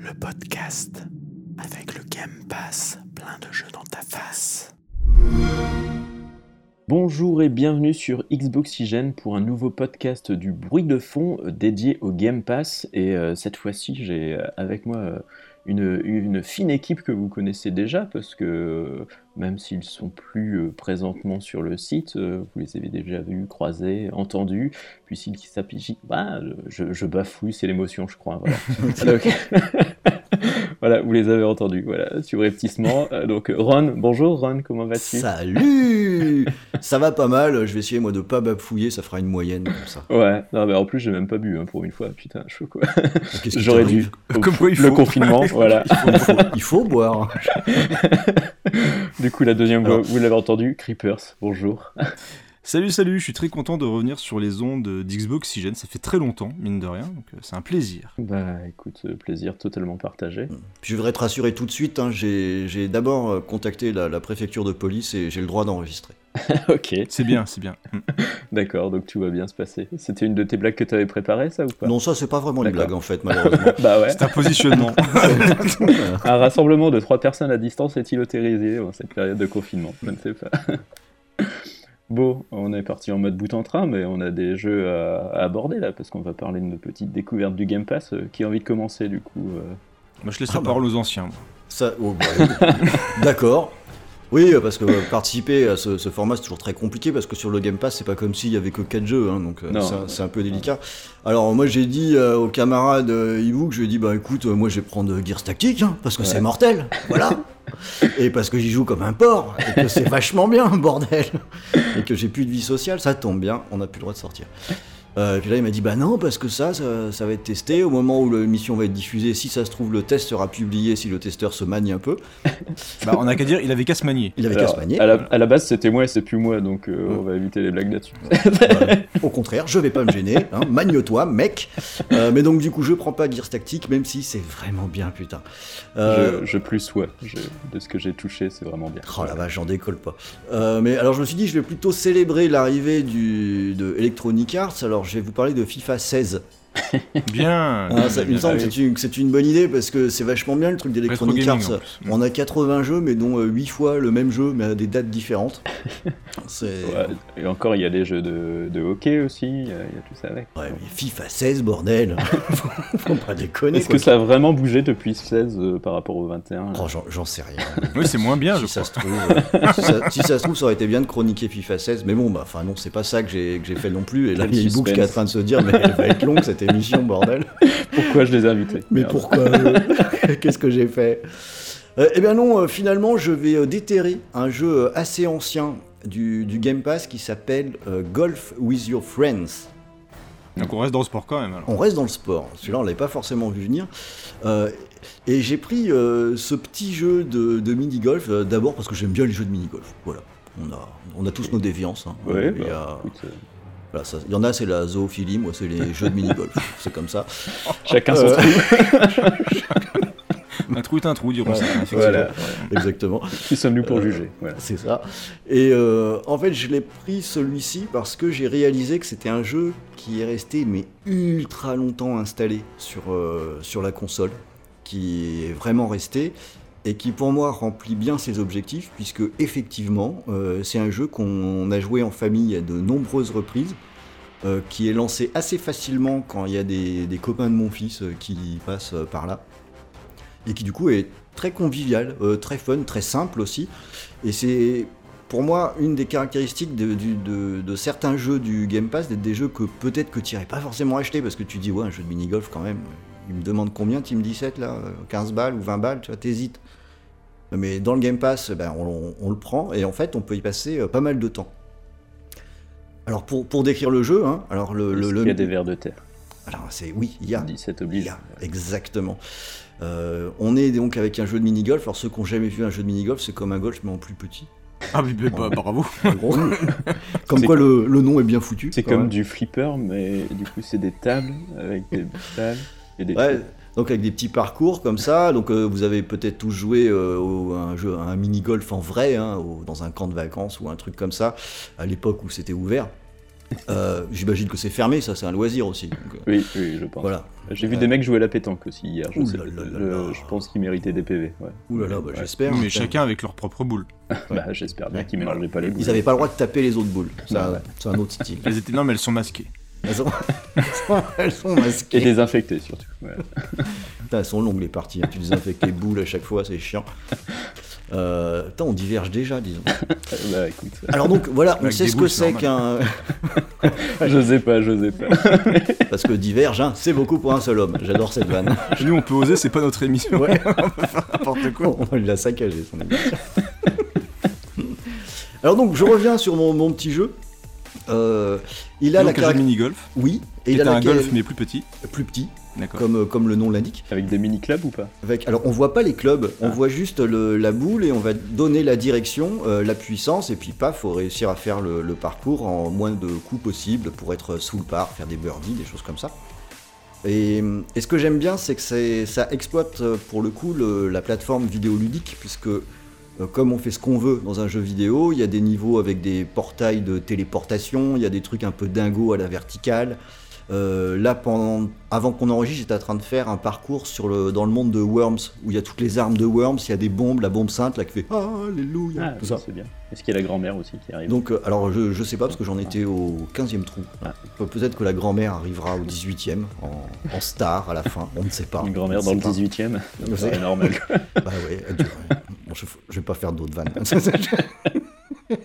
le podcast avec le Game Pass, plein de jeux dans ta face. Bonjour et bienvenue sur Xboxygène pour un nouveau podcast du bruit de fond euh, dédié au Game Pass. Et euh, cette fois-ci, j'ai euh, avec moi une, une fine équipe que vous connaissez déjà parce que euh, même s'ils sont plus euh, présentement sur le site, euh, vous les avez déjà vus, croisés, entendus. Puis s'ils s'appliquent, bah, je, je bafouille, c'est l'émotion, je crois. Voilà. voilà, vous les avez entendus, voilà, subrepticement. Euh, Donc Ron, bonjour Ron, comment vas-tu? Salut Ça va pas mal, je vais essayer moi de pas bafouiller, ça fera une moyenne comme ça. Ouais, non, mais en plus j'ai même pas bu hein, pour une fois, putain, chaud quoi? J'aurais dû. Comme quoi, il le faut. confinement, voilà. il faut, il faut- il faut boire. Du coup, la deuxième voix, Alors- vous l'avez entendu, Creepers, bonjour. Salut, salut, je suis très content de revenir sur les ondes d'Xboxygène. Ça fait très longtemps, mine de rien, donc euh, c'est un plaisir. Bah écoute, euh, plaisir totalement partagé. Puis je voudrais te rassurer tout de suite, hein, j'ai d'abord euh, contacté la, la préfecture de police et j'ai le droit d'enregistrer. ok, C'est bien, c'est bien. Mm. d'accord, donc tout va bien se passer. C'était une de tes blagues que t'avais préparées, ça ou pas? Non, ça c'est pas vraiment une blague en fait, malheureusement. Bah ouais. C'est un positionnement. Un rassemblement de trois personnes à distance est-il autorisé dans cette période de confinement Je ne sais pas. Bon, on est parti en mode bout en train, mais on a des jeux à, à aborder là, parce qu'on va parler de nos petites découvertes du Game Pass. Euh, Qui a envie de commencer du coup euh Moi, je laisse Ah la bah. parole aux anciens. moi. Ça, oh, bah, D'accord. Oui, parce que euh, participer à ce, ce format c'est toujours très compliqué parce que sur le Game Pass c'est pas comme s'il y avait que 4 jeux, hein, donc euh, c'est un- peu délicat. Alors moi j'ai dit euh, au camarade euh, Ibook, je lui ai dit bah écoute, euh, moi je vais prendre Gears Tactique hein, parce que Ouais. c'est mortel, voilà. et parce que j'y joue comme un porc et que c'est vachement bien, bordel. et que j'ai plus de vie sociale, ça tombe bien, on n'a plus le droit de sortir. Euh, et puis là, il m'a dit Bah non, parce que ça, ça, ça va être testé. Au moment où l'émission va être diffusée, si ça se trouve, le test sera publié si le testeur se manie un peu. Bah, on a qu'à dire, il avait qu'à se manier. Il avait qu'à se manier. à, la, à la base, c'était moi et c'est plus moi, donc euh, Ouais. on va éviter les blagues là-dessus. Au contraire, je vais pas me gêner. Hein, Magne-toi, mec. Euh, mais donc, du coup, je prends pas Gears Tactique, même si c'est vraiment bien, putain. Euh, Je, je plus sois. Je- de ce que j'ai touché, c'est vraiment bien. Oh la vache, j'en décolle pas. Euh, mais alors je me suis dit, je vais plutôt célébrer l'arrivée du, de Electronic Arts. Alors je vais vous parler de FIFA 16. Bien. Ah, ça, il me semble que c'est une, que c'est une bonne idée parce que c'est vachement bien le truc d'Electronic Arts. On a 80 jeux, mais dont 8 fois le même jeu, mais à des dates différentes. Ouais, et encore, il y a des jeux de, de hockey aussi, il y, a, il y a tout ça avec. Ouais, mais FIFA 16, bordel faut, pas déconner. Est-ce que ça a vraiment bougé depuis 16 euh, par rapport au 21 là? Oh, j'en, sais rien. Oui, c'est moins bien, je si, ça crois. se trouve, euh, si, ça, si ça se trouve, ça aurait été bien de chroniquer FIFA 16, mais bon, bah, enfin non, c'est pas ça que j'ai, que j'ai fait non plus. Et là, il y a qui est en train de se dire, mais elle va être longue cette émission, bordel. Pourquoi je les ai invités Mais Merde. pourquoi euh, Qu'est-ce que j'ai fait Euh, Eh bien non, euh, finalement, je vais euh, déterrer un jeu assez ancien du, du Game Pass qui s'appelle euh, Golf with Your Friends. Donc on reste dans le sport quand même. Alors. On reste dans le sport. Celui-là, on l'avait pas forcément vu venir. Euh, et j'ai pris euh, ce petit jeu de, de mini-golf, euh, d'abord parce que j'aime bien les jeux de mini-golf. Voilà. On a, on a tous nos déviances. hein. Ouais, bah, a- voilà, ça- il y en a, c'est la zoophilie, moi, c'est les jeux de mini-golf. c'est comme ça. chacun son Euh, trou. Un trou est un trou, diront ça. effectivement. Voilà. Exactement. Qui sommes-nous pour Euh, juger voilà. C'est ça. Et euh, en fait, je l'ai pris celui-ci parce que j'ai réalisé que c'était un jeu qui est resté mais ultra longtemps installé sur, euh, sur la console, qui est vraiment resté et qui pour moi remplit bien ses objectifs puisque effectivement euh, c'est un jeu qu'on a joué en famille à de nombreuses reprises. euh, qui est lancé assez facilement quand il y a des, copains de mon fils euh, qui passent par là et qui du coup est très convivial, très fun, très simple aussi. Et c'est pour moi une des caractéristiques de, certains jeux du Game Pass, d'être des jeux que peut-être que tu n'irais pas forcément acheter parce que tu dis ouais un jeu de mini-golf quand même, il me demande combien Team 17 là, euh, 15 balles ou 20 balles, tu vois, t'hésites. Mais dans le Game Pass, ben, on, on le prend et en fait on peut y passer euh, pas mal de temps. Alors pour, pour décrire le jeu, hein, alors le, le, qu'il y a des vers de terre? alors c'est oui, il y a, 17 il oblige. y a, exactement. Euh, on est donc avec un jeu de mini-golf. Alors ceux qui n'ont jamais vu un jeu de mini-golf, c'est comme un golf mais en plus petit. Ah, mais, mais, bah, bravo. Comme quoi le, le nom est bien foutu. C'est comme même. du flipper, mais du coup, c'est des tables avec des balles et des Ouais. Donc avec des petits parcours comme ça. Donc euh, vous avez peut-être tous joué euh, au- à un jeu, un mini golf en vrai, hein, au- dans un camp de vacances ou un truc comme ça, à l'époque où c'était ouvert. Euh, J'imagine que c'est fermé, ça c'est un loisir aussi. donc, euh, Oui, oui, je pense. voilà. J'ai vu des mecs jouer à la pétanque aussi hier. Je, Ouh sais- là là là je- là. je pense qu'ils méritaient des PV. Ouais. Ouh là là, bah, Ouais. j'espère. mais chacun avec leur propre boule. Bah, j'espère bien Ouais. qu'ils mélangeaient pas les boules. Ils avaient pas le droit de taper les autres boules. C'est un autre style. Elles étaient non, mais elles sont masquées. Elles sont, elles sont Et masquées. désinfectés surtout. Ouais. Putain, elles sont longues les parties. hein. Tu désinfectes les boules à chaque fois, c'est chiant. Euh, putain, on diverge déjà, disons. bah écoute, Alors donc voilà, on sait ce que c'est qu'un. je sais pas, je sais pas. Parce que diverge, hein, c'est beaucoup pour un seul homme. J'adore cette vanne. Nous, on peut oser, c'est pas notre émission. Ouais. N'importe quoi. On l'a saccagé son émission. Alors donc, je reviens sur mon, mon petit jeu. Euh, il a Donc, la un jeu de caractéristique. mini-golf. Oui, et il a un laquelle- golf, mais plus petit. plus petit, D'accord. comme, euh, comme le nom l'indique. Avec des mini-clubs ou pas Avec, alors on voit pas les clubs, on Ah. voit juste le- la boule et on va donner la direction, euh, la puissance et puis paf, faut réussir à faire le, le parcours en moins de coups possible pour être sous le par, faire des birdies, des choses comme ça. Et, et ce que j'aime bien, c'est que ça exploite pour le coup le- la plateforme vidéoludique puisque euh, comme on fait ce qu'on veut dans un jeu vidéo, il y a des niveaux avec des portails de téléportation, il y a des trucs un peu dingo à la verticale. Euh, là, pendant, avant qu'on enregistre, j'étais en train de faire un parcours sur le, dans le monde de Worms, où il y a toutes les armes de Worms, il y a des bombes, la bombe sainte là qui fait Alléluia, Ah, tout ça c'est bien. Est-ce qu'il y a la grand-mère aussi qui arrive Donc, euh, alors je, je sais pas parce que j'en étais au 15e trou. Ah. Pe- Peut-être que la grand-mère arrivera au 18e en, en star à la fin, on ne sait pas. Une grand-mère dans le sait pas. 18ème Je sais. C'est normal. Bah ouais, elle. Bon, je, je vais pas faire d'autres vannes.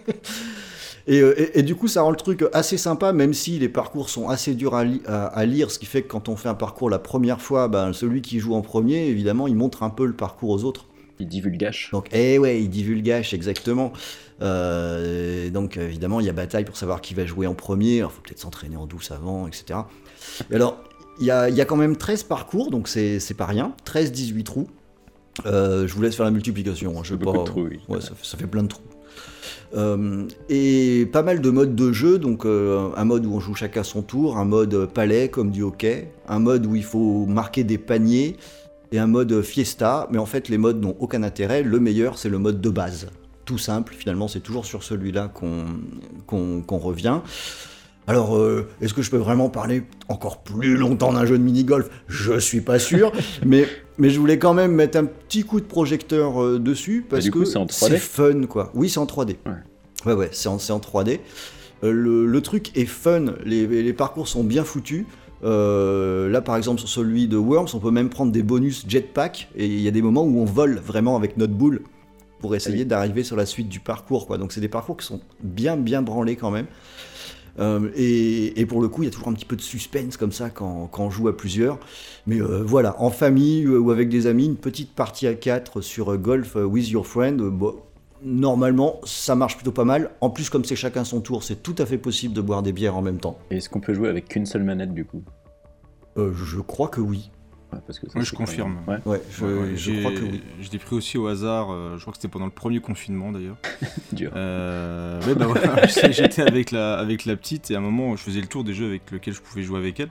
et, euh, et- et du coup, ça rend le truc assez sympa, même si les parcours sont assez durs à, li- à- à lire, ce qui fait que quand on fait un parcours la première fois, ben, celui qui joue en premier, évidemment, il montre un peu le parcours aux autres. Il divulgage. Donc, eh ouais, il divulgage exactement. Euh, donc, évidemment, il y a bataille pour savoir qui va jouer en premier. Il faut peut-être s'entraîner en douce avant, etc. Et alors, il y y a quand même 13 parcours, donc c'est pas rien. 13-18 trous. Euh, je vous laisse faire la multiplication. hein, je sais pas- de trous, oui. Ouais, ça, fait- ça fait plein de trous. Euh, et pas mal de modes de jeu, donc euh, un mode où on joue chacun son tour, un mode palais comme du hockey, un mode où il faut marquer des paniers, et un mode fiesta, mais en fait les modes n'ont aucun intérêt, le meilleur c'est le mode de base. Tout simple, finalement c'est toujours sur celui-là qu'on revient. Alors, euh, est-ce que je peux vraiment parler encore plus longtemps d'un jeu de mini-golf? Je suis pas sûr, mais, mais je voulais quand même mettre un petit coup de projecteur euh, dessus parce du coup, que c'est en 3D? c'est fun quoi. Oui, c'est en 3D. Ouais. Ouais, ouais, c'est en, c'est en 3D. Euh, le, le truc est fun, les, les parcours sont bien foutus. Euh, là, par exemple, sur celui de Worms, on peut même prendre des bonus jetpack, et il y a des moments où on vole vraiment avec notre boule pour essayer oui. d'arriver sur la suite du parcours. Quoi. Donc, c'est des parcours qui sont bien, bien branlés quand même. Euh, et, et pour le coup, il y a toujours un petit peu de suspense comme ça quand, quand on joue à plusieurs. Mais euh, voilà, en famille euh, ou avec des amis, une petite partie à 4 sur Golf with your friend, bon, normalement, ça marche plutôt pas mal. En plus, comme c'est chacun son tour, c'est tout à fait possible de boire des bières en même temps. Et Est-ce qu'on peut jouer avec qu'une seule manette du coup? Euh, je crois que oui. Ouais, parce que ça, Oui, c'est je même- confirme. Ouais, Ouais, je, Ouais, ouais, je j'ai- crois que oui. Je l'ai pris aussi au hasard, euh, je crois que c'était pendant le premier confinement d'ailleurs. dur. Euh, bah voilà, j'étais- avec la, avec la petite et à un moment je faisais le tour des jeux avec lesquels je pouvais jouer avec elle.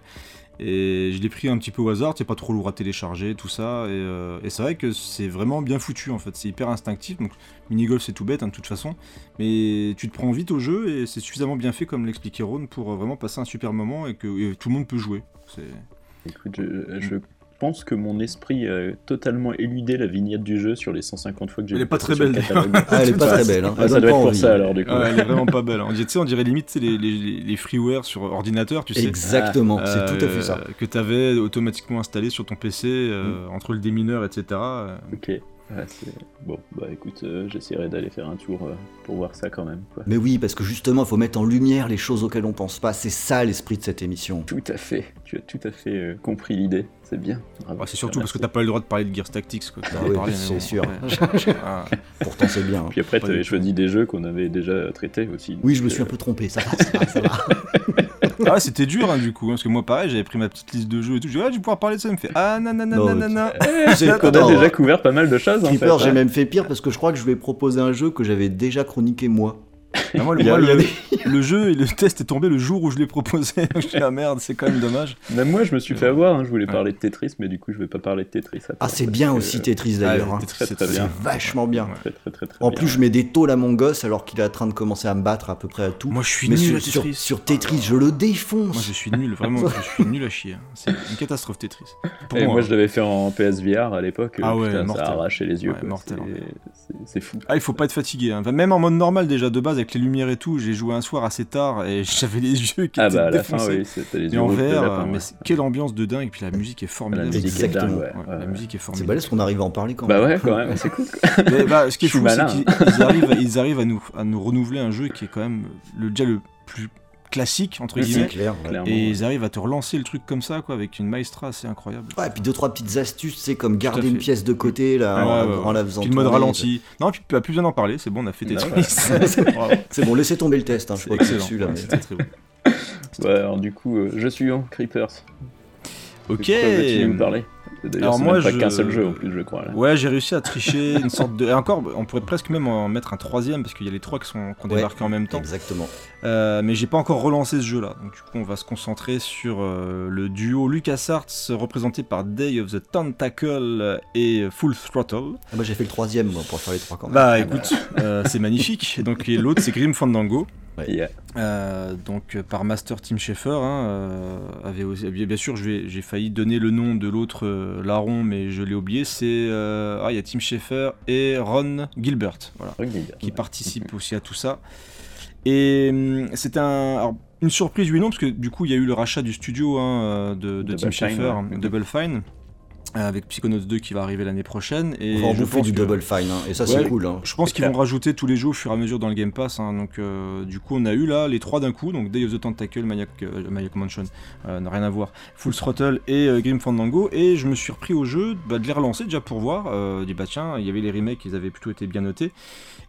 Et je l'ai pris un petit peu au hasard, c'est pas trop lourd à télécharger, tout ça. Et, euh, et c'est vrai que c'est vraiment bien foutu en fait, c'est hyper instinctif. Donc mini-golf c'est tout bête hein, de toute façon. Mais tu te prends vite au jeu et c'est suffisamment bien fait comme l'expliquait Ron pour vraiment passer un super moment et que et tout le monde peut jouer. C'est- Écoute, je, je pense que mon esprit a totalement éludé la vignette du jeu sur les 150 fois que j'ai Elle est vu pas très belle, catalogue. Ah, elle est pas très belle. Hein. ça doit pas être pour envie. ça alors du coup. Elle est vraiment pas belle. On dirait, tu sais, on dirait limite les, les, les freeware sur ordinateur, tu sais. Exactement, c'est Euh, tout à fait ça. Que tu avais automatiquement installé sur ton PC Mm. euh, entre le démineur, etc. euh, Ok. C'est- bon, bah écoute, euh, j'essaierai d'aller faire un tour euh, pour voir ça quand même. Quoi. Mais oui, parce que justement, il faut mettre en lumière les choses auxquelles on pense pas. C'est ça l'esprit de cette émission. Tout à fait, tu as tout à fait euh, compris l'idée, c'est bien. Bah, c'est surtout parce que t'as pas le droit de parler de Gears Tactics. Quoi, Ah oui, mais c'est bon, sûr. ouais. Ah. Pourtant, c'est bien. hein. Puis après, tu avais du tout. choisi des jeux qu'on avait déjà traités aussi. Oui, je me suis un peu trompé. Ça va, ça va, ça va. Ah, c'était dur hein, du coup, hein, parce que moi pareil, j'avais pris ma petite liste de jeux et tout. Je dis, ah, je vais pouvoir parler de ça. Il me fait, ah, nanana, Non, nanana. C'est On a déjà couvert pas mal de choses en fait. Creeper, j'ai hein. même fait pire parce que je crois que je vais proposer un jeu que j'avais déjà chroniqué moi. Ah, moi, le, a- moi, des- jeu et le test est tombé le jour où je l'ai proposé. je suis dit, ah merde, c'est quand même dommage. Même moi, je me suis fait avoir. hein, Je voulais Ouais. parler de Tetris, mais du coup, je vais pas parler de Tetris. Ah, c'est bien que- aussi Tetris d'ailleurs. Ah, hein. C'est vachement bien. Très, très, très, très En bien. plus, je mets des tôles à mon gosse alors qu'il est en train de commencer à me battre à peu près à tout. Moi, je suis Mais nul sur, à Tetris. sur Tetris, je le défonce. Moi, je suis nul, vraiment, je suis nul à chier. hein. C'est une catastrophe Tetris. Pour Et moi, moi, je l'avais fait en PSVR à l'époque. Ah euh, ouais, putain, mortel. ça a arraché les yeux. Ouais, quoi. mortel, C'est- fou. Ah, il faut pas être fatigué. hein. Même en mode normal, déjà de base, avec les lumières et tout, j'ai joué un soir assez tard et j'avais les yeux qui Ah étaient bah à la fin, défoncés. oui, c'était les Et yeux en vert, lapin, euh, mais ouais. c'est- quelle ambiance de dingue. Et puis la musique est La formidable. musique est Exactement. dingue, ouais. Ouais, ouais, La ouais. musique est C'est formidable. balèze qu'on arrive à en parler quand Bah même. ouais, quand même, c'est cool. Mais bah, ce qui est fou, c'est qu'ils ils arrivent, ils arrivent à, nous, à nous renouveler un jeu qui est quand même le, déjà le plus classique, entre C'est guillemets. clair. ouais. Et ils arrivent à te relancer le truc comme ça, quoi, avec une maestra assez incroyable. Ouais, et puis deux trois petites astuces, c'est comme garder une pièce de côté là, en, ouais, ouais. en la faisant Puis le mode ralenti. Non, puis tu as plus besoin d'en parler, c'est bon, on a fait Ah Tetris. Bravo. C'est bon, laissez tomber le test. Hein, je C'est crois que c'est excellent. dessus là. C'était très bon. Ouais, alors du coup, euh, je suis en Creepers. Ok. Nous parler? D'ailleurs, moi, pas je- qu'un seul jeu en plus, je crois. Là. Ouais, j'ai réussi à tricher une sorte de. Et encore, on pourrait presque même en mettre un troisième parce qu'il y a les trois qui sont qui ont Ouais. débarqué en même temps. Exactement. Euh, mais j'ai pas encore relancé ce jeu-là. Donc du coup, on va se concentrer sur euh, le duo LucasArts représenté par Day of the Tentacle et Full Throttle. Ah, bah, j'ai fait le troisième moi, pour faire les trois quand même. Bah écoute, euh, c'est magnifique. Et donc et l'autre c'est Grim Fandango. Yeah. Euh, donc euh, par Master Tim Schafer, hein, euh, avait aussi- bien sûr, j'ai failli donner le nom de l'autre euh, larron, mais je l'ai oublié. C'est euh, ah, il y a Tim Schafer et Ron Gilbert, voilà, qui participent aussi à tout ça. Et hum, c'est un, alors, une surprise oui non, parce que du coup il y a eu le rachat du studio hein, de, Tim Schafer, ouais. Double Fine, avec Psychonauts 2 qui va arriver l'année prochaine. Et On va bouffer du que- Double Fine, hein, et ça Ouais. c'est cool. Hein. je pense qu'ils vont rajouter tous les jeux au fur et à mesure dans le Game Pass. hein, donc, euh, du coup, on a eu là les trois d'un coup. Donc, Day of the Tentacle, Maniac, euh, Maniac Mansion, euh, n'a rien à voir. Full Throttle et euh, Grim Fandango. Et je me suis repris au jeu bah, de les relancer déjà pour voir. Euh, dit bah tiens, il y avait les remakes, ils avaient plutôt été bien notés.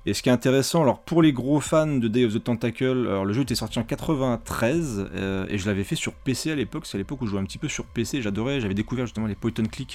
Et ce qui est intéressant, alors pour les gros fans de Day of the Tentacle, alors le jeu était sorti en 93 euh, et je l'avais fait sur PC à l'époque. C'est à l'époque où je jouais un petit peu sur PC. J'adorais, j'avais découvert justement les point and click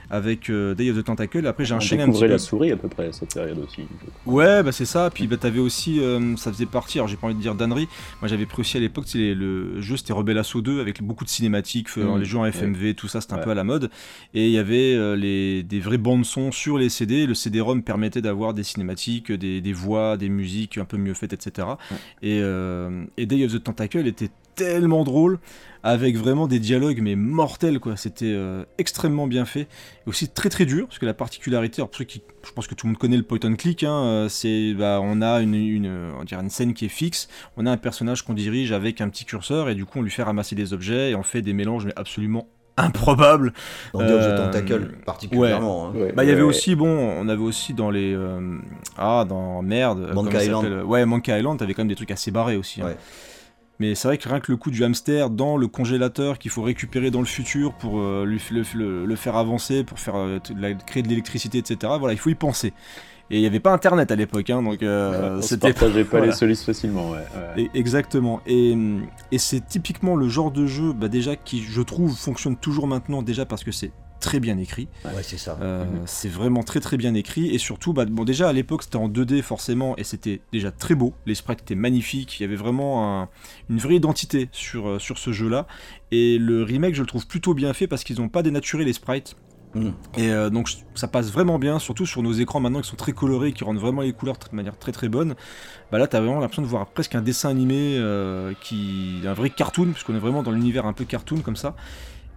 avec euh, Day of the Tentacle. Après, j'ai enchaîné un petit découvrait peu. la souris à peu près à cette période aussi. Ouais, bah c'est ça. Puis bah, t'avais aussi, euh, ça faisait partie. Alors j'ai pas envie de dire d'annerie. Moi j'avais pris aussi à l'époque, le jeu c'était Rebel Assault 2 avec beaucoup de cinématiques, euh, Mhm. les jeux en FMV, tout ça, c'était un Ouais. peu à la mode. Et il y avait euh, les, des vraies bandes son sur les CD. Le CD-ROM permettait d'avoir des cinématiques, des, des voix, des musiques un peu mieux faites, etc. Ouais. Et, et Day of the Tentacle était tellement drôle avec vraiment des dialogues mais mortels quoi c'était euh, extrêmement bien fait et aussi très très dur parce que la particularité alors pour ceux qui je pense que tout le monde connaît le point and click hein, euh, c'est bah, on a une, une on dirait une scène qui est fixe on a un personnage qu'on dirige avec un petit curseur et du coup on lui fait ramasser des objets et on fait des mélanges mais absolument improbables Dans Day of Euh, Tentacle, particulièrement. hein. Ouais, bah il y avait ouais. aussi bon on avait aussi dans les euh, ah dans merde euh, Monkey Island. ouais Monkey Island t'avais quand même des trucs assez barrés aussi hein. Mais c'est vrai que rien que le coup du hamster dans le congélateur qu'il faut récupérer dans le futur pour euh, lui, le, le- le faire avancer, pour faire euh, la- créer de l'électricité, etc. Voilà, il faut y penser. Et il n'y avait pas internet à l'époque, hein, donc euh, c'était pas voilà. les solides facilement, ouais. ouais. Et- Exactement. Et, et c'est typiquement le genre de jeu, bah, déjà qui je trouve fonctionne toujours maintenant, déjà parce que c'est très bien écrit. Ouais, c'est ça. Euh, Mhm. C'est vraiment très très bien écrit et surtout, bah, bon déjà à l'époque c'était en 2D forcément et c'était déjà très beau. Les sprites étaient magnifiques, il y avait vraiment un- une vraie identité sur, euh, sur ce jeu-là. Et le remake je le trouve plutôt bien fait parce qu'ils n'ont pas dénaturé les sprites. Mhm. Et euh, donc ça passe vraiment bien, surtout sur nos écrans maintenant qui sont très colorés, qui rendent vraiment les couleurs de manière très très bonne. Bah là t'as vraiment l'impression de voir presque un dessin animé euh, qui un vrai cartoon, puisqu'on est vraiment dans l'univers un peu cartoon comme ça.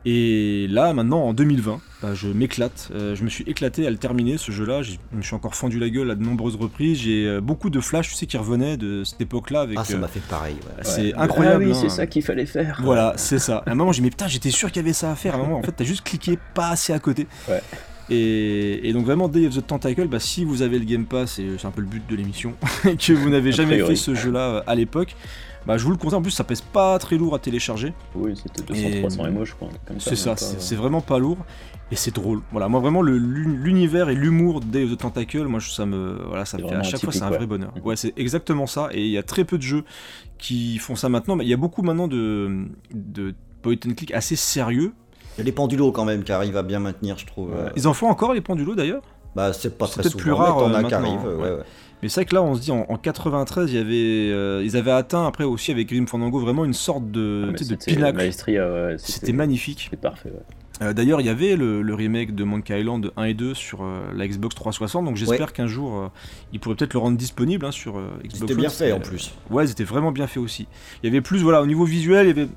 Et là, maintenant, en 2020, bah, je m'éclate. Euh, je me suis éclaté à le terminer, ce jeu-là. Je me suis encore fendu la gueule à de nombreuses reprises. J'ai euh, beaucoup de flashs, tu sais, qui revenaient de cette époque-là. Avec, Ah, ça euh, m'a fait pareil. ouais. c'est Ouais. incroyable. Ah oui, hein. c'est ça qu'il fallait faire. Voilà, c'est ça. À un moment, j'ai dit, mais putain, j'étais sûr qu'il y avait ça à faire. À un moment, en fait, t'as juste cliqué pas assez à côté. Ouais. Et, et donc, vraiment, Day of the Tentacle, bah, si vous avez le Game Pass, et c'est un peu le but de l'émission, et que vous n'avez jamais fait ce jeu-là à l'époque, bah, je vous le conseille. En plus, ça pèse pas très lourd à télécharger. Oui, c'était Et- 200-300 MO, je crois. C'est ça, c'est vraiment pas lourd et c'est drôle. Voilà, moi vraiment l'univers et l'humour de Day of the Tentacle, moi ça me voilà, ça me fait à chaque fois c'est un vrai bonheur. Mhm. Ouais, c'est exactement ça et il y a très peu de jeux qui font ça maintenant, mais il y a beaucoup maintenant de de point and click assez sérieux. Il y a les pendulos quand même qui arrivent à bien maintenir, je trouve. Ouais. euh, Ils en font encore les pendulos d'ailleurs? Bah, c'est pas C'est très peut-être souvent, plus rare, mais t'en euh, as qui arrivent. hein, ouais, ouais. Mais c'est vrai que là, on se dit, en, en 93, il y avait, euh, ils avaient atteint, après aussi avec Grim Fandango, vraiment une sorte de, Ah, de pinacle. Maestria, ouais, C'était magnifique. C'était parfait. ouais. Euh, D'ailleurs, il y avait le, le remake de Monkey Island 1 et 2 sur euh, la Xbox 360, donc j'espère qu'un jour, euh, ils pourraient peut-être le rendre disponible hein, sur euh, Xbox C'était bien fait en plus. Ouais, c'était vraiment bien fait aussi. Il y avait plus, voilà, au niveau visuel, il y avait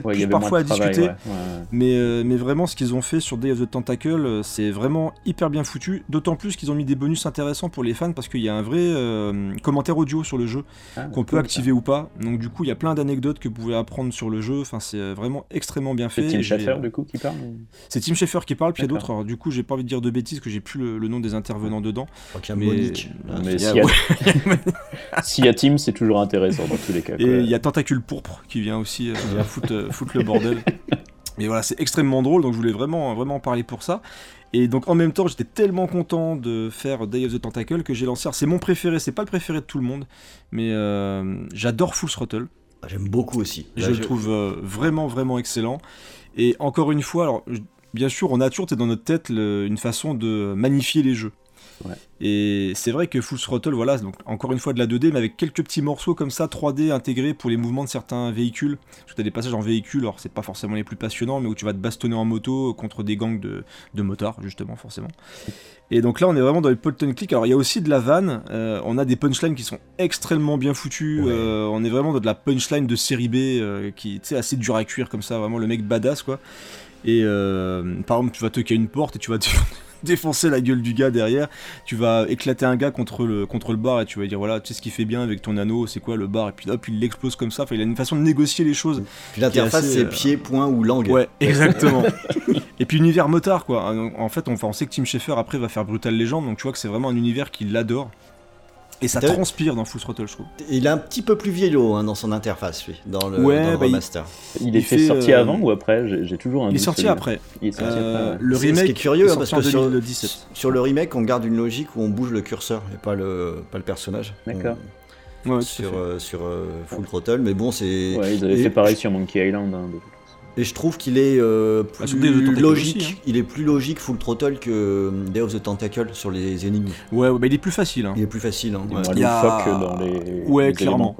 peut-être Ouais, plus parfois à travail, discuter. ouais, ouais. Mais, euh, mais vraiment, ce qu'ils ont fait sur Day of the Tentacle, euh, c'est vraiment hyper bien foutu. D'autant plus qu'ils ont mis des bonus intéressants pour les fans parce qu'il y a un vrai euh, commentaire audio sur le jeu Ah, qu'on peut cool, activer ou pas. Donc du coup, il y a plein d'anecdotes que vous pouvez apprendre sur le jeu. Enfin, c'est vraiment extrêmement bien fait. C'est Tim Schafer, du coup, qui parle C'est Tim Schafer qui parle, puis il y a d'autres. Alors, Du coup, j'ai pas envie de dire de bêtises que j'ai plus le, le nom des intervenants dedans. Mais- Monique. Mais s'il y, a... s'il y a Tim, c'est toujours intéressant dans tous les cas. Et il y a Tentacule Pourpre qui vient aussi euh, foutre, euh, foutre le bordel. Mais voilà, c'est extrêmement drôle, donc je voulais vraiment, vraiment en parler pour ça. Et donc en même temps, j'étais tellement content de faire Day of the Tentacle que j'ai lancé. alors, C'est mon préféré, c'est pas le préféré de tout le monde, mais euh, j'adore Full Throttle. Ah, J'aime beaucoup aussi. Je le trouve euh, vraiment, vraiment excellent. Et encore une fois, alors, bien sûr, on a toujours t'es dans notre tête le- une façon de magnifier les jeux. Ouais. Et c'est vrai que Full Throttle, voilà, donc encore une fois de la 2D, mais avec quelques petits morceaux comme ça, 3D intégrés pour les mouvements de certains véhicules. Parce que tu as des passages en véhicule, alors c'est pas forcément les plus passionnants, mais où tu vas te bastonner en moto contre des gangs de, de motards, justement, forcément. Et donc là, on est vraiment dans les point and click. Alors il y a aussi de la vanne, euh, on a des punchlines qui sont extrêmement bien foutus. Ouais. euh, on est vraiment dans de la punchline de série B euh, qui est assez dur à cuire comme ça, vraiment le mec badass quoi. Et par exemple, tu vas toquer une porte et tu vas te défoncer la gueule du gars derrière. Tu vas éclater un gars contre le, contre le bar et tu vas dire voilà, tu sais ce qu'il fait bien avec ton anneau, c'est quoi le bar? Et puis hop, il l'explose comme ça. Enfin, il a une façon de négocier les choses. Puis l'interface, c'est euh, pied, point ou langue. Ouais, exactement. et puis univers motard quoi. En fait, on, enfin, on sait que Tim Schafer après va faire Brutal Legend, donc tu vois que c'est vraiment un univers qu'il adore. Et ça transpire dans Full Throttle, je trouve. Il est un petit peu plus vieillot hein, dans son interface, lui, dans le, Ouais, dans le bah, il- remaster. Il il était fait, sorti euh, avant ou après J'ai toujours un Il est sorti après. Il est sorti Euh, après. le C'est- ce remake qui est curieux, est hein, parce que sur- 2017. Sur le remake, on garde une logique où on bouge le curseur et pas le, pas le personnage. D'accord. On- Ouais, sur euh, sur euh, Full Throttle, mais bon, c'est. Ouais, ils avaient et- fait pareil sur Monkey Island. hein, de toute façon. Et je trouve qu'il est euh, the plus logique. aussi, hein. Il est plus logique Full Throttle que euh, Day of the Tentacle sur les énigmes. Ouais, ouais, bah, il est plus facile. hein. Il est plus facile. hein, Il est ouais. moins Il y a- dans les. Ouais, les clairement.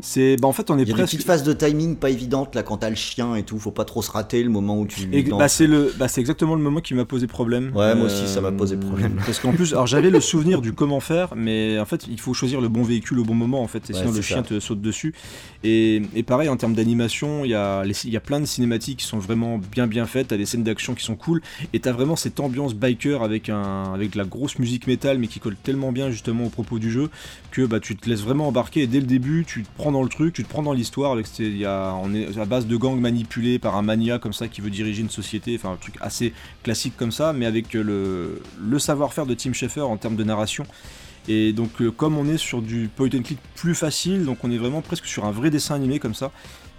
C'est, bah, en fait, on est Il y a des presque. petites phases de timing pas évidentes là quand t'as le chien et tout. Faut pas trop se rater le moment où tu. Et bah, c'est le, bah, c'est exactement le moment qui m'a posé problème. Euh, Ouais, moi aussi, ça m'a posé problème. Parce qu'en plus, alors j'avais le souvenir du comment faire, mais en fait, il faut choisir le bon véhicule au bon moment, en fait, et Ouais, sinon le chien te saute dessus. Et, et pareil, en termes d'animation, il y, a les- il y a plein de cinématiques qui sont vraiment bien bien faites. T'as des scènes d'action qui sont cool, et t'as vraiment cette ambiance biker avec un, avec la grosse musique métal, mais qui colle tellement bien justement au propos du jeu que bah, tu te laisses vraiment embarquer. Et dès le début, tu te prends dans le truc, tu te prends dans l'histoire. Avec, y a, on est à base de gangs manipulés par un mania comme ça qui veut diriger une société, enfin un truc assez classique comme ça, mais avec euh, le, le savoir-faire de Tim Schafer en termes de narration. Et donc euh, comme on est sur du point and click plus facile, donc on est vraiment presque sur un vrai dessin animé comme ça,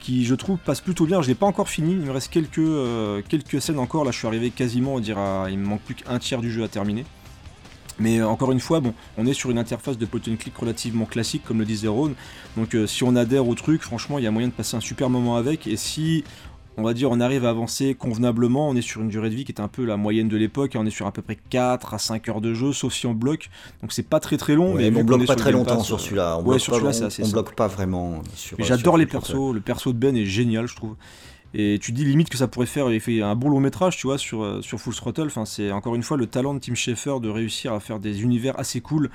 qui je trouve passe plutôt bien. Je l'ai pas encore fini, il me reste quelques, euh, quelques scènes encore. Là, je suis arrivé quasiment, on dirait, à- il me manque plus qu'un tiers du jeu à terminer. Mais euh, encore une fois, bon, on est sur une interface de point and click relativement classique, comme le disait Ron. Donc euh, si on adhère au truc, franchement, il y a moyen de passer un super moment avec. Et si, on va dire, on arrive à avancer convenablement, on est sur une durée de vie qui est un peu la moyenne de l'époque. et On est sur à peu près 4 à 5 heures de jeu, sauf si on bloque. Donc c'est pas très très long. Ouais, mais on bloque pas très longtemps Pass, sur euh, celui-là. On, ouais, bloque sur pas- on- on bloque vraiment j'adore les persos, le perso de Ben est génial, je trouve. Et tu dis limite que ça pourrait faire il fait un bon long métrage, tu vois, sur, euh, sur Full Throttle. Enfin, c'est encore une fois le talent de Tim Schafer de réussir à faire des univers assez cool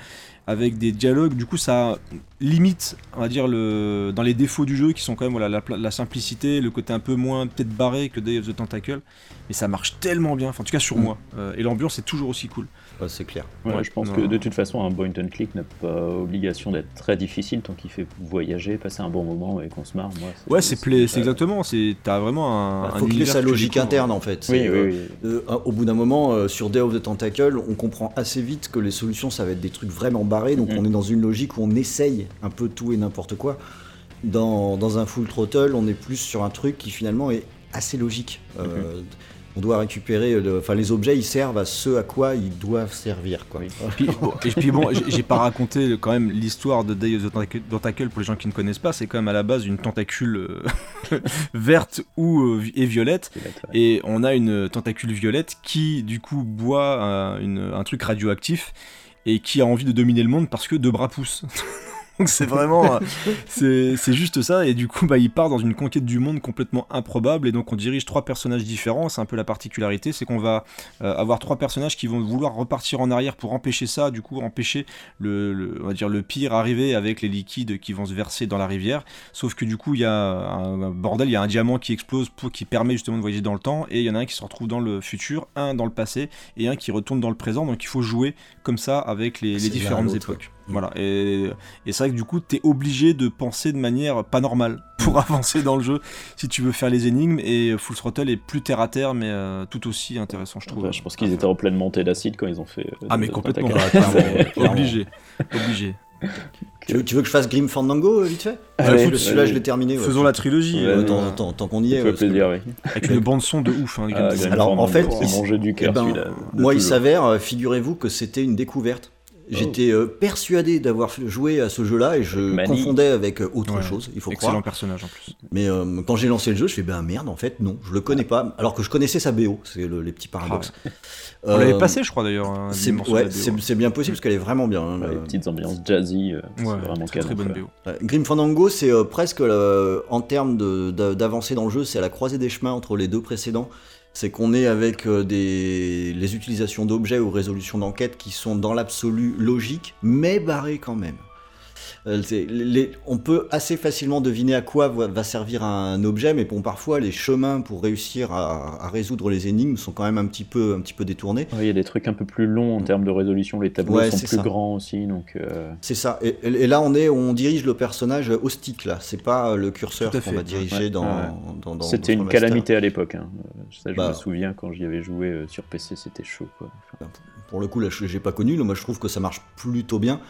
avec des dialogues. Du coup, ça limite, on va dire, le, dans les défauts du jeu qui sont quand même voilà, la, simplicité, le côté un peu moins peut-être barré que Day of the Tentacle. Mais ça marche tellement bien, enfin, en tout cas sur Mm. moi. Euh, et l'ambiance est toujours aussi cool. Ouais, c'est clair. Ouais, Ouais, je pense non. que de toute façon, un point and click n'a pas obligation d'être très difficile tant qu'il fait voyager, passer un bon moment et qu'on se marre. Moi, Ouais, c'est c'est exactement. c'est- T'as vraiment un. Il un faut qu'il ait sa logique interne en fait. Oui, oui, euh, oui. euh, au bout d'un moment, euh, sur Day of the Tentacle, on comprend assez vite que les solutions, ça va être des trucs vraiment barrés. Donc Mhm. on est dans une logique où on essaye un peu tout et n'importe quoi. Dans, dans un full throttle, on est plus sur un truc qui finalement est assez logique. Euh, On doit récupérer, le- enfin les objets, ils servent à ce à quoi ils doivent servir. Quoi. Oui. Puis, bon, et puis bon, j'ai- pas raconté quand même l'histoire de Day of the Tentacle- pour les gens qui ne connaissent pas. C'est quand même à la base une tentacule euh, verte ou euh, et violette. Ouais. Et on a une tentacule violette qui du coup boit un, une- un truc radioactif. Et qui a envie de dominer le monde parce que deux bras poussent. Donc c'est vraiment, euh, c'est juste ça. Et du coup, bah, il part dans une conquête du monde complètement improbable. Et donc on dirige trois personnages différents. C'est un peu la particularité, c'est qu'on va euh, avoir trois personnages qui vont vouloir repartir en arrière pour empêcher ça. Du coup, empêcher le, on va dire le pire arriver avec les liquides qui vont se verser dans la rivière. Sauf que du coup, il y a un, bordel, il y a un diamant qui explose pour qui permet justement de voyager dans le temps. Et il y en a un qui se retrouve dans le futur, un dans le passé et un qui retourne dans le présent. Donc il faut jouer comme ça avec les, les différentes époques. Voilà, et, et c'est vrai que du coup, t'es obligé de penser de manière pas normale pour avancer dans le jeu si tu veux faire les énigmes. Et Full Throttle est plus terre à terre, mais euh, tout aussi intéressant, je trouve. je pense qu'ils étaient en pleine montée d'acide quand ils ont fait. Euh, ah, mais complètement, obligé. obligé. Tu veux, que je fasse Grim Fandango euh, vite fait? Ah Celui-là, je l'ai terminé. Faisons la trilogie. tant, qu'on y est. Avec une bande-son de ouf. Hein, ah, Alors, en fait, du cœur, eh ben, Moi, il s'avère, figurez-vous que c'était une découverte J'étais euh, persuadé d'avoir joué à ce jeu-là et je confondais avec euh, autre chose, il faut Excellent croire. personnage en plus. Mais euh, quand j'ai lancé le jeu, je fais ben merde, en fait, non, je le connais pas. Alors que je connaissais sa BO, c'est les petits paradoxes. Ah On l'avait passé, je crois d'ailleurs. C'est bien possible parce qu'elle est vraiment bien. Hein, les petites ambiances jazzy, c'est vraiment très, très bonne BO. Grim Fandango, c'est presque en termes d'avancée dans le jeu, c'est à la croisée des chemins entre les deux précédents c'est qu'on est avec euh, des, les utilisations d'objets ou résolutions d'enquête qui sont dans l'absolu logiques, mais barrées quand même. Euh, on peut assez facilement deviner à quoi va, servir un objet, mais bon, parfois les chemins pour réussir à, résoudre les énigmes sont quand même un petit peu, un petit peu détournés. Il y a des trucs un peu plus longs en termes de résolution, les tableaux sont plus grands aussi. donc. Euh, c'est ça. Et, là, on est, on dirige le personnage au stick là. C'est pas le curseur qu'on va diriger dans, C'était une calamité à l'époque. Hein. Ça, je bah. me souviens quand j'y avais joué euh, sur PC, c'était chaud. Quoi. Pour le coup, là, j'ai pas connu. Moi, je trouve que ça marche plutôt bien.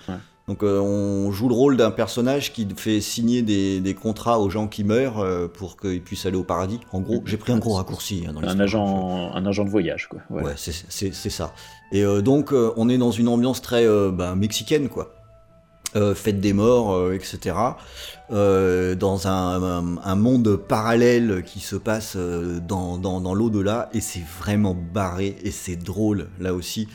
Donc euh, on joue le rôle d'un personnage qui fait signer des, contrats aux gens qui meurent euh, pour qu'ils puissent aller au paradis. En gros, j'ai pris un gros raccourci. Hein, un, agent, un agent de voyage, quoi. Ouais, c'est ça. Et euh, donc on est dans une ambiance très bah, mexicaine, quoi. Fête des morts, etc. Euh, dans un, monde parallèle qui se passe euh, dans, dans, l'au-delà, et c'est vraiment barré, et c'est drôle là aussi.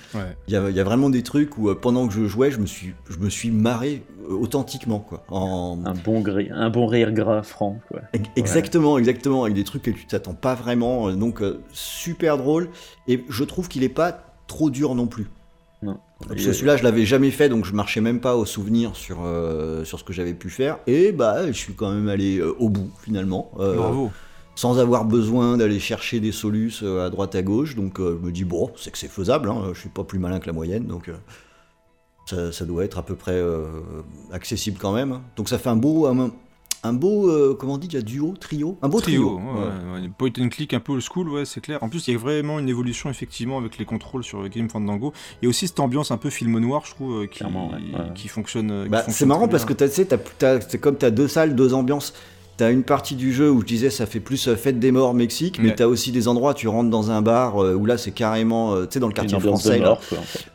Il y, a, vraiment des trucs où euh, pendant que je jouais, je me suis, je me suis marré authentiquement. Quoi, en... un, bon un bon rire gras, franc. Quoi. Exactement, exactement, avec des trucs que tu t'attends pas vraiment, donc super drôle, et je trouve qu'il est pas trop dur non plus. Celui-là, je l'avais jamais fait, donc je marchais même pas au souvenir sur, euh, sur ce que j'avais pu faire. Et bah, je suis quand même allé euh, au bout, finalement. Euh, Bravo. Sans avoir besoin d'aller chercher des solus à droite à gauche. Donc je me dis, bon, c'est que c'est faisable, hein, je suis pas plus malin que la moyenne, donc ça, ça, doit être à peu près accessible quand même. Donc ça fait un beau, un beau, euh, comment on dit, a duo, trio Un beau trio. trio point and click un peu old school, ouais, c'est clair. En plus, il y a vraiment une évolution, effectivement, avec les contrôles sur Game Fandango. Il y a aussi cette ambiance un peu film noir, je trouve, euh, qui, qui, fonctionne. Euh, bah, c'est marrant parce que tu sais, c'est comme tu as deux salles, deux ambiances. T'as une partie du jeu où je disais ça fait plus fête des morts Mexique, mais t'as aussi des endroits tu rentres dans un bar où là c'est carrément tu sais dans le quartier français là,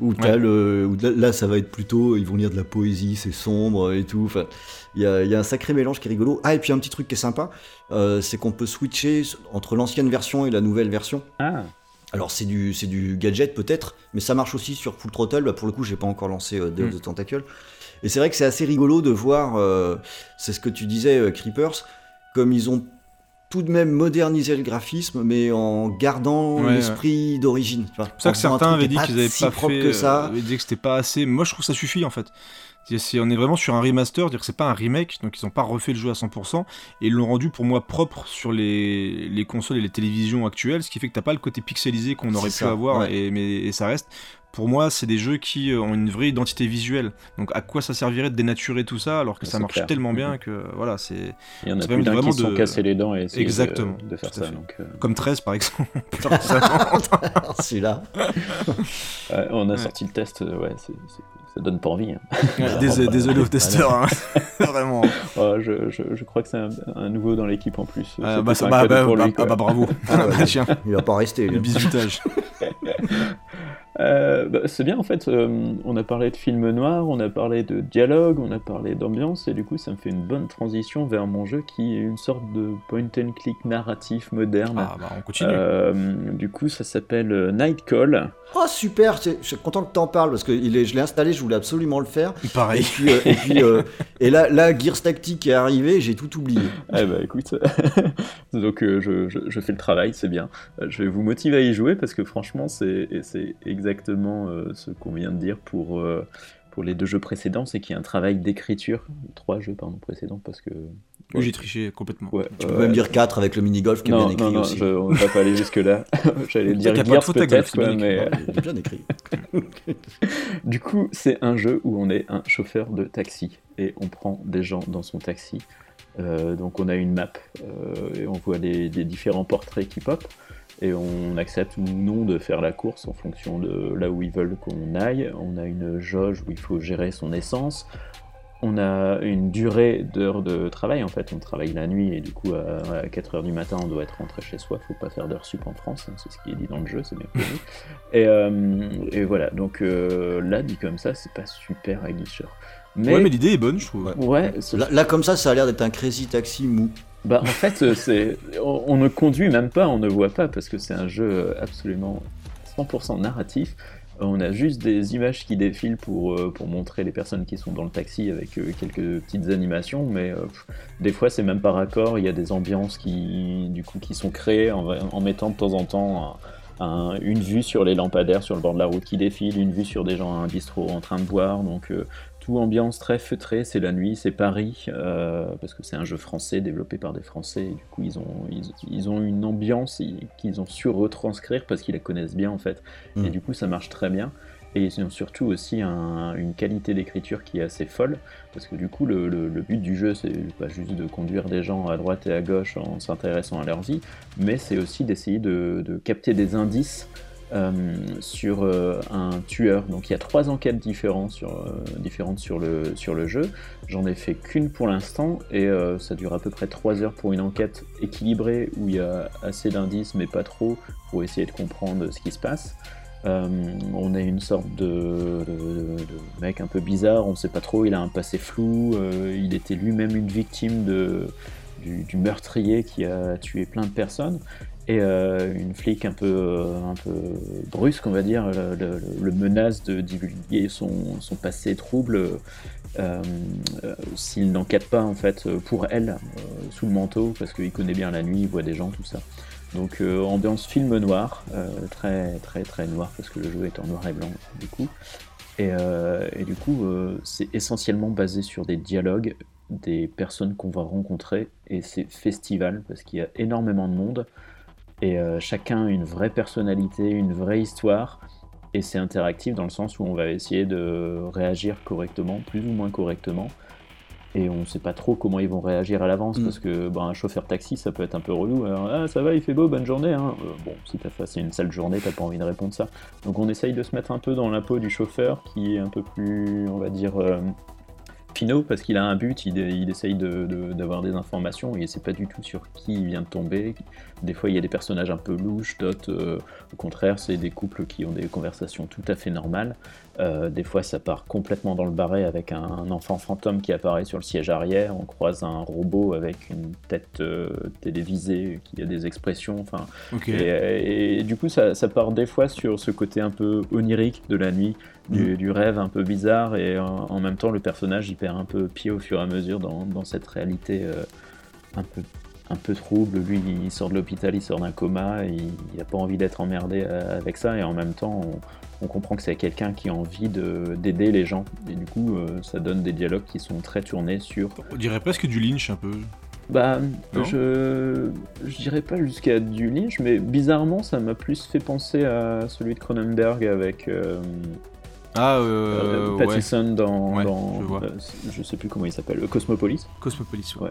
où t'as le où là, ça va être plutôt ils vont lire de la poésie c'est sombre et tout. Enfin, il y, a, un sacré mélange qui est rigolo. Ah, et puis un petit truc qui est sympa, euh, c'est qu'on peut switcher entre l'ancienne version et la nouvelle version. Ah. Alors c'est du, c'est du gadget peut-être, mais ça marche aussi sur Full Throttle. Bah, pour le coup, j'ai pas encore lancé euh, Day of the Tentacle. Et c'est vrai que c'est assez rigolo de voir, euh, c'est ce que tu disais, euh, Creepers, comme ils ont tout de même modernisé le graphisme, mais en gardant l'esprit d'origine. C'est pour ça que certains avaient dit qu'ils avaient pas fait, que ça. avaient dit que c'était pas assez. Moi, je trouve que ça suffit en fait. On est vraiment sur un remaster, dire que c'est pas un remake, donc ils n'ont pas refait le jeu à 100%, et ils l'ont rendu pour moi propre sur les, les, consoles et les télévisions actuelles, ce qui fait que t'as pas le côté pixelisé qu'on aurait pu avoir, et, mais, et ça reste. Pour moi, c'est des jeux qui euh, ont une vraie identité visuelle. Donc, à quoi ça servirait de dénaturer tout ça alors que ça marche tellement bien que voilà, c'est. Il y en a plus d'un qui de... sont cassés les dents et Exactement, de, faire ça. Donc, euh. Comme 13 par exemple. Celui-là. on a sorti le test, euh, ouais, ça donne pas envie. Hein. désolé, aux testeurs, hein. vraiment. Oh, je, je, je, crois que c'est un, nouveau dans l'équipe en plus. Ah, bah, bah, bah, bah, bah, bravo. Ah, il va pas rester. Le bisutage. Euh, bah, c'est bien en fait, euh, on a parlé de film noir, on a parlé de dialogue, on a parlé d'ambiance, et du coup ça me fait une bonne transition vers mon jeu qui est une sorte de point and click narratif moderne. Ah bah on continue. Euh, du coup ça s'appelle Nightcall. Oh super, je suis content que t'en parles parce que il est, je l'ai installé, je voulais absolument le faire. Et Pareil. puis, euh, et, puis euh, et là, là, Gears Tactic est arrivé, j'ai tout oublié. Eh bah écoute, donc euh, je, je- je fais le travail, c'est bien. Euh, Je vais vous motiver à y jouer parce que franchement c'est exactement euh, ce qu'on vient de dire pour, euh, pour les deux jeux précédents, c'est qu'il y a un travail d'écriture, trois jeux pardon précédents parce que... Oui, j'ai triché complètement. Ouais, Tu peux même dire 4 avec le mini-golf qui est Non, bien écrit non, non, aussi. je, on va pas aller jusque-là. J'allais dire Gears peut-être, quoi, mais... Bien écrit. Du coup, c'est un jeu où on est un chauffeur de taxi et on prend des gens dans son taxi. Euh, donc on a une map euh, et on voit les, les différents portraits qui pop et on accepte ou non de faire la course en fonction de là où ils veulent qu'on aille. On a une jauge où il faut gérer son essence. On a une durée d'heures de travail, en fait, on travaille la nuit et du coup à 4h du matin on doit être rentré chez soi, faut pas faire d'heures sup en France, hein, c'est ce qui est dit dans le jeu, c'est bien connu. Et, euh, et voilà, donc là, dit comme ça, c'est pas super aguicheur. Mais, Ouais, mais l'idée est bonne, je trouve. Ouais. Là, là, comme ça, ça a l'air d'être un crazy taxi mou. bah, en fait, euh, c'est, on, ne conduit même pas, on ne voit pas, parce que c'est un jeu euh, absolument 100% narratif. Euh, On a juste des images qui défilent pour, pour montrer les personnes qui sont dans le taxi avec quelques petites animations, mais pff, des fois c'est même pas raccord, il y a des ambiances qui, du coup, qui sont créées en, en mettant de temps en temps un- un- une vue sur les lampadaires sur le bord de la route qui défilent, une vue sur des gens à un bistrot en train de boire, donc euh, tout ambiance très feutrée, c'est la nuit, c'est Paris, euh, parce que c'est un jeu français développé par des Français, et du coup ils ont, ils, ils ont une ambiance qu'ils ont su retranscrire parce qu'ils la connaissent bien en fait, et du coup ça marche très bien. Et ils ont surtout aussi un- une qualité d'écriture qui est assez folle, parce que du coup le, le- le but du jeu c'est pas juste de conduire des gens à droite et à gauche en s'intéressant à leur vie, mais c'est aussi d'essayer de, de capter des indices sur euh, un tueur. Donc il y a trois enquêtes différentes sur, euh, le, jeu. J'en ai fait qu'une pour l'instant et euh, ça dure à peu près trois heures pour une enquête équilibrée où il y a assez d'indices mais pas trop pour essayer de comprendre ce qui se passe. Euh, on a une sorte de, mec un peu bizarre, on sait pas trop, il a un passé flou, euh, il était lui-même une victime du meurtrier qui a tué plein de personnes et euh, une flic un peu, euh, un peu brusque, on va dire, le, menace de divulguer son, son passé trouble euh, s'il n'enquête pas en fait pour elle sous le manteau parce qu'il connaît bien la nuit, il voit des gens, tout ça. Donc ambiance film noir, très très très noir parce que le jeu est en noir et blanc du coup. Et, du coup, c'est essentiellement basé sur des dialogues des personnes qu'on va rencontrer et c'est festival parce qu'il y a énormément de monde et euh, chacun a une vraie personnalité, une vraie histoire et c'est interactif dans le sens où on va essayer de réagir correctement, plus ou moins correctement et on sait pas trop comment ils vont réagir à l'avance Mm. parce que ben, un chauffeur taxi ça peut être un peu relou Alors, ah ça va il fait beau bonne journée hein. Euh, bon si t'as passé une sale journée t'as pas envie de répondre ça donc on essaye de se mettre un peu dans la peau du chauffeur qui est un peu plus on va dire euh, parce qu'il a un but, il, essaye d'avoir des informations il sait pas du tout sur qui il vient de tomber. Des fois il y a des personnages un peu louches, d'autres euh, au contraire c'est des couples qui ont des conversations tout à fait normales. Euh, des fois ça part complètement dans le barré avec un, un enfant fantôme qui apparaît sur le siège arrière, on croise un robot avec une tête euh, télévisée qui a des expressions, enfin. Ok. et, et du coup, ça, ça part des fois sur ce côté un peu onirique de la nuit, du, du rêve un peu bizarre, et en, en même temps, le personnage il perd un peu pied au fur et à mesure dans, dans cette réalité euh, un, peu, un peu trouble. Lui, il sort de l'hôpital, il sort d'un coma, il n'a pas envie d'être emmerdé euh, avec ça, et en même temps, on, on comprend que c'est quelqu'un qui a envie de- d'aider les gens, et du coup, euh, ça donne des dialogues qui sont très tournés sur On dirait presque du Lynch un peu. bah, Non je, je dirais pas jusqu'à du Lynch, mais bizarrement, ça m'a plus fait penser à celui de Cronenberg avec euh, Ah, euh, euh, ouais. Pattison dans, Ouais, dans- je vois. euh, je sais plus comment il s'appelle, euh, Cosmopolis. Cosmopolis, ouais. Ouais.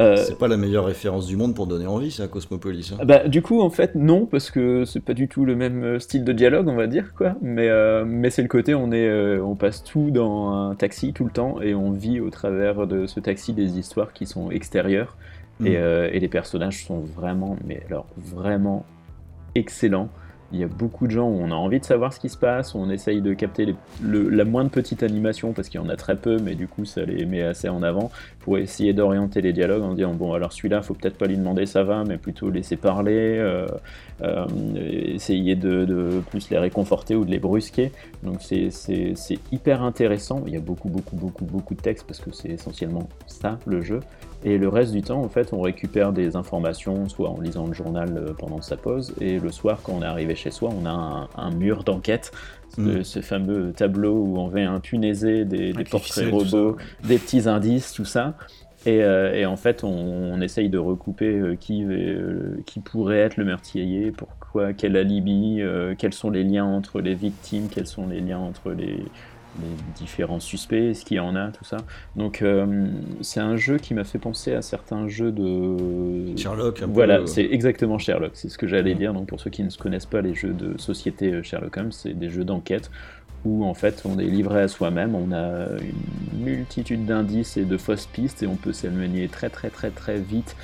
Euh, C'est pas la meilleure référence du monde pour donner envie, ça, Cosmopolis. hein. bah, du coup, en fait, non, parce que c'est pas du tout le même style de dialogue, on va dire, quoi. Mais, euh, mais c'est le côté, on, est, euh, on passe tout dans un taxi tout le temps et on vit au travers de ce taxi des histoires qui sont extérieures. Et, Mm. euh, et les personnages sont vraiment, mais alors vraiment excellents. Il y a beaucoup de gens où on a envie de savoir ce qui se passe, on essaye de capter la moindre petite animation parce qu'il y en a très peu, mais du coup ça les met assez en avant pour essayer d'orienter les dialogues en disant bon alors celui-là faut peut-être pas lui demander ça va, mais plutôt laisser parler, euh, euh, essayer de, plus les réconforter ou de les brusquer. Donc c'est- hyper intéressant. Il y a beaucoup beaucoup beaucoup beaucoup de texte parce que c'est essentiellement ça le jeu. Et le reste du temps, en fait, on récupère des informations, soit en lisant le journal euh, pendant sa pause, et le soir, quand on est arrivé chez soi, on a un mur d'enquête, ce, Mm. ce fameux tableau où on vient punaisé des, des portraits robots, des petits indices, tout ça. Et, euh, et en fait, on, on essaye de recouper euh, qui, euh, qui pourrait être le meurtrier, pourquoi, quel alibi, quels sont les liens entre les victimes, quels sont les liens entre les, les différents suspects, est-ce qu'il y en a, tout ça. Donc euh, c'est un jeu qui m'a fait penser à certains jeux de... Sherlock, un Voilà, euh, c'est exactement Sherlock, c'est ce que j'allais dire. Donc pour ceux qui ne se connaissent pas les jeux de société euh, Sherlock Holmes, c'est des jeux d'enquête où en fait on est livré à soi-même, on a une multitude d'indices et de fausses pistes et on peut s'éloigner très très très très vite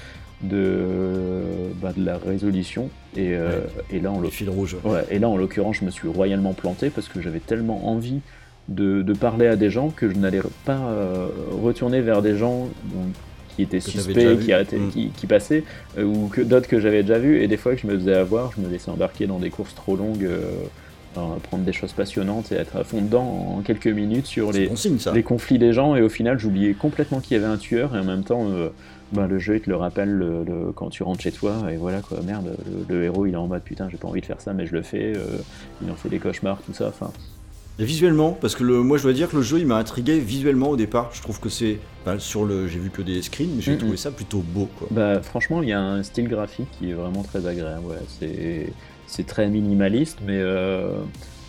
de, bah, de la résolution. Et, euh, et là, en l'occurrence. Ouais, et là, en l'occurrence, je me suis royalement planté parce que j'avais tellement envie de, de parler à des gens que je n'allais pas euh, retourner vers des gens donc, qui étaient suspects, qui, arrêtaient- Mm. qui, qui passaient, euh, ou que d'autres que j'avais déjà vus. Et des fois que je me faisais avoir, je me laissais embarquer dans des courses trop longues, euh, prendre des choses passionnantes et être à fond dedans en quelques minutes sur les, bon signe ça. les conflits des gens et au final j'oubliais complètement qu'il y avait un tueur et en même temps euh, bah, le jeu il te le rappelle le- le- quand tu rentres chez toi et voilà quoi merde le, le héros il est en mode putain j'ai pas envie de faire ça mais je le fais euh, il en fait des cauchemars tout ça enfin Et visuellement, parce que le, moi je dois dire que le jeu il m'a intrigué visuellement au départ. Je trouve que c'est. enfin, sur le. J'ai vu que des screens, mais j'ai Mhm. trouvé ça plutôt beau quoi. bah franchement il y a un style graphique qui est vraiment très agréable ouais. c'est très minimaliste mais euh,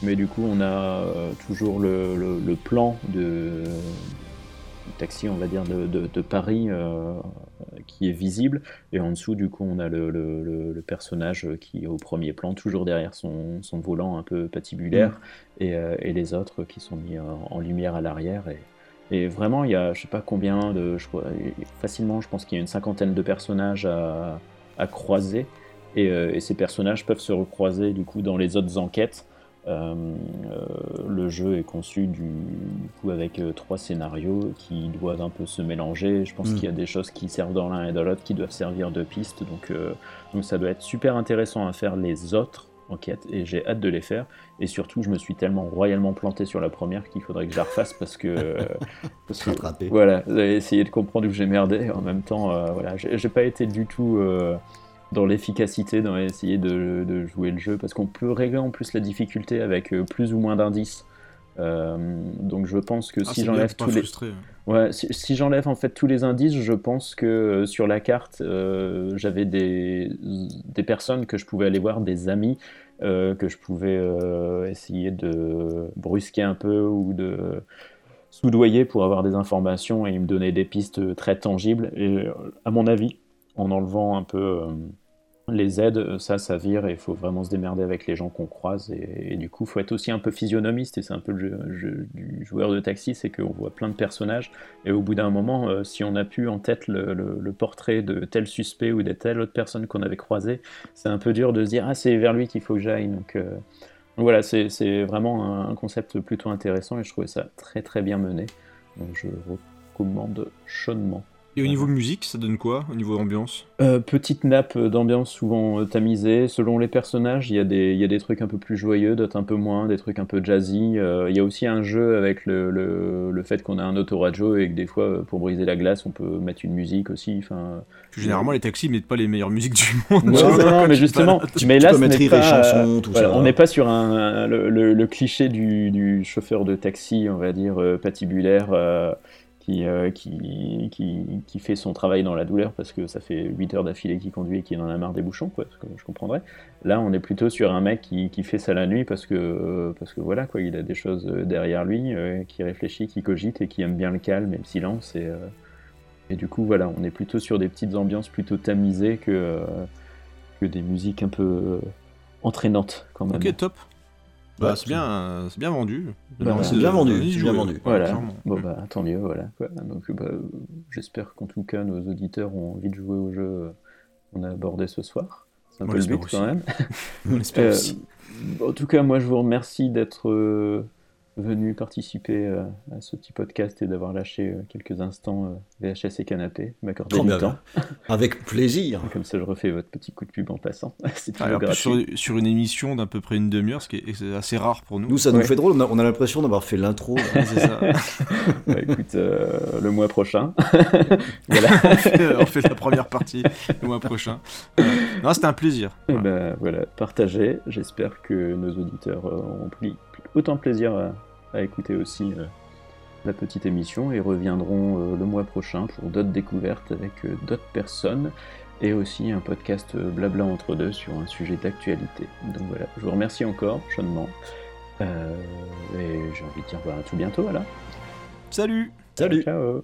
mais du coup on a euh, toujours le, le- le plan de du taxi on va dire de, de- de Paris euh, qui est visible. Et en dessous du coup on a le, le- le- le personnage qui est au premier plan toujours derrière son, son volant un peu patibulaire et, euh, et les autres qui sont mis en, en lumière à l'arrière. Et, et vraiment il y a je sais pas combien de je facilement je pense qu'il y a une cinquantaine de personnages à, à croiser. Et, euh, et ces personnages peuvent se recroiser du coup dans les autres enquêtes euh, le jeu est conçu du, du coup avec euh, trois scénarios qui doivent un peu se mélanger. Je pense Mm. qu'il y a des choses qui servent dans l'un et dans l'autre qui doivent servir de piste. Donc, euh, donc ça doit être super intéressant à faire les autres enquêtes et j'ai hâte de les faire. Et surtout, je me suis tellement royalement planté sur la première qu'il faudrait que je la refasse parce que. euh, parce que Rattrapé. voilà, j'avais essayé de comprendre où j'ai merdé. En même temps, euh, voilà, j'ai j'ai pas été du tout euh, dans l'efficacité, dans essayer de, de jouer le jeu, parce qu'on peut régler en plus la difficulté avec euh, plus ou moins d'indices. Euh, donc je pense que Ah, si j'enlève tous les, frustré. Ouais, si, si j'enlève en fait tous les indices, je pense que euh, sur la carte, euh, j'avais des, des personnes que je pouvais aller voir, des amis euh, que je pouvais essayer de brusquer un peu ou de soudoyer pour avoir des informations et me donner des pistes très tangibles. Et à mon avis, en enlevant un peu euh, les aides, ça, ça vire et il faut vraiment se démerder avec les gens qu'on croise. Et, du coup, faut être aussi un peu physionomiste et c'est un peu le jeu, du joueur de taxi, c'est qu'on voit plein de personnages et au bout d'un moment, euh, si on a pu en tête le, portrait de tel suspect ou de telle autre personne qu'on avait croisé, c'est un peu dur de se dire ah c'est vers lui qu'il faut que j'aille. Donc, euh, voilà, c'est vraiment un concept plutôt intéressant et je trouvais ça très très bien mené. Donc je recommande chaudement. Et au niveau musique, ça donne quoi Au niveau ambiance? Euh, petite nappe d'ambiance souvent euh, tamisée. Selon les personnages, il y, a des, il y a des trucs un peu plus joyeux, d'autres un peu moins, des trucs un peu jazzy. Euh, il y a aussi un jeu avec le, le, le fait qu'on a un autoradio et que des fois, pour briser la glace, on peut mettre une musique aussi. Enfin, Généralement, les taxis mettent pas les meilleures musiques du monde. non, tu non, non, mais tu justement, balades. mais tu là, peux mettre pas, chanson, tout voilà, ça. on n'est pas sur un, le, le- le cliché du, du chauffeur de taxi, on va dire, patibulaire, euh, qui, euh, qui, qui, qui fait son travail dans la douleur parce que ça fait 8 heures d'affilée qu'il conduit et qu'il en a marre des bouchons, quoi, que je comprendrais. Là, on est plutôt sur un mec qui, qui fait ça la nuit parce que, euh, parce que voilà, quoi, il a des choses derrière lui, euh, qui réfléchit, qui cogite et qui aime bien le calme et le silence. Et, euh, et du coup, voilà, on est plutôt sur des petites ambiances plutôt tamisées que, euh, que des musiques un peu euh, entraînantes quand même. Ok, top. Bah, Ouais, c'est bien, euh, c'est bien vendu. Bah, c'est bien vendu, c'est bien vendu. Voilà, clairement. bon bah tant mieux, voilà. Donc bah, j'espère qu'en tout cas nos auditeurs ont envie de jouer au jeu euh, qu'on a abordé ce soir. C'est un On peu le but aussi. quand même. On l'espère Euh, aussi. en tout cas, moi, je vous remercie d'être euh, venu participer euh, à ce petit podcast et d'avoir lâché euh, quelques instants euh, VHS et canapé, m'accorder du bien. temps. Avec plaisir. Comme ça, je refais votre petit coup de pub en passant. C'est Alors, sur, sur une émission d'à peu près une demi-heure, ce qui est assez rare pour nous. Nous, ça nous Ouais. fait drôle. On a, on a l'impression d'avoir fait l'intro. Ouais, c'est ça. Bah, écoute, euh, le mois prochain. voilà. on, fait, on fait la première partie le mois prochain. Non, c'était un plaisir. Et Voilà. ben, voilà, partagez. J'espère que nos auditeurs euh, ont pris autant plaisir à, à écouter aussi euh, la petite émission et reviendront euh, le mois prochain pour d'autres découvertes avec euh, d'autres personnes et aussi un podcast euh, blabla entre deux sur un sujet d'actualité. Donc voilà, je vous remercie encore chaudement. Euh, et j'ai envie de dire bah, à tout bientôt, voilà. Salut Salut. Ciao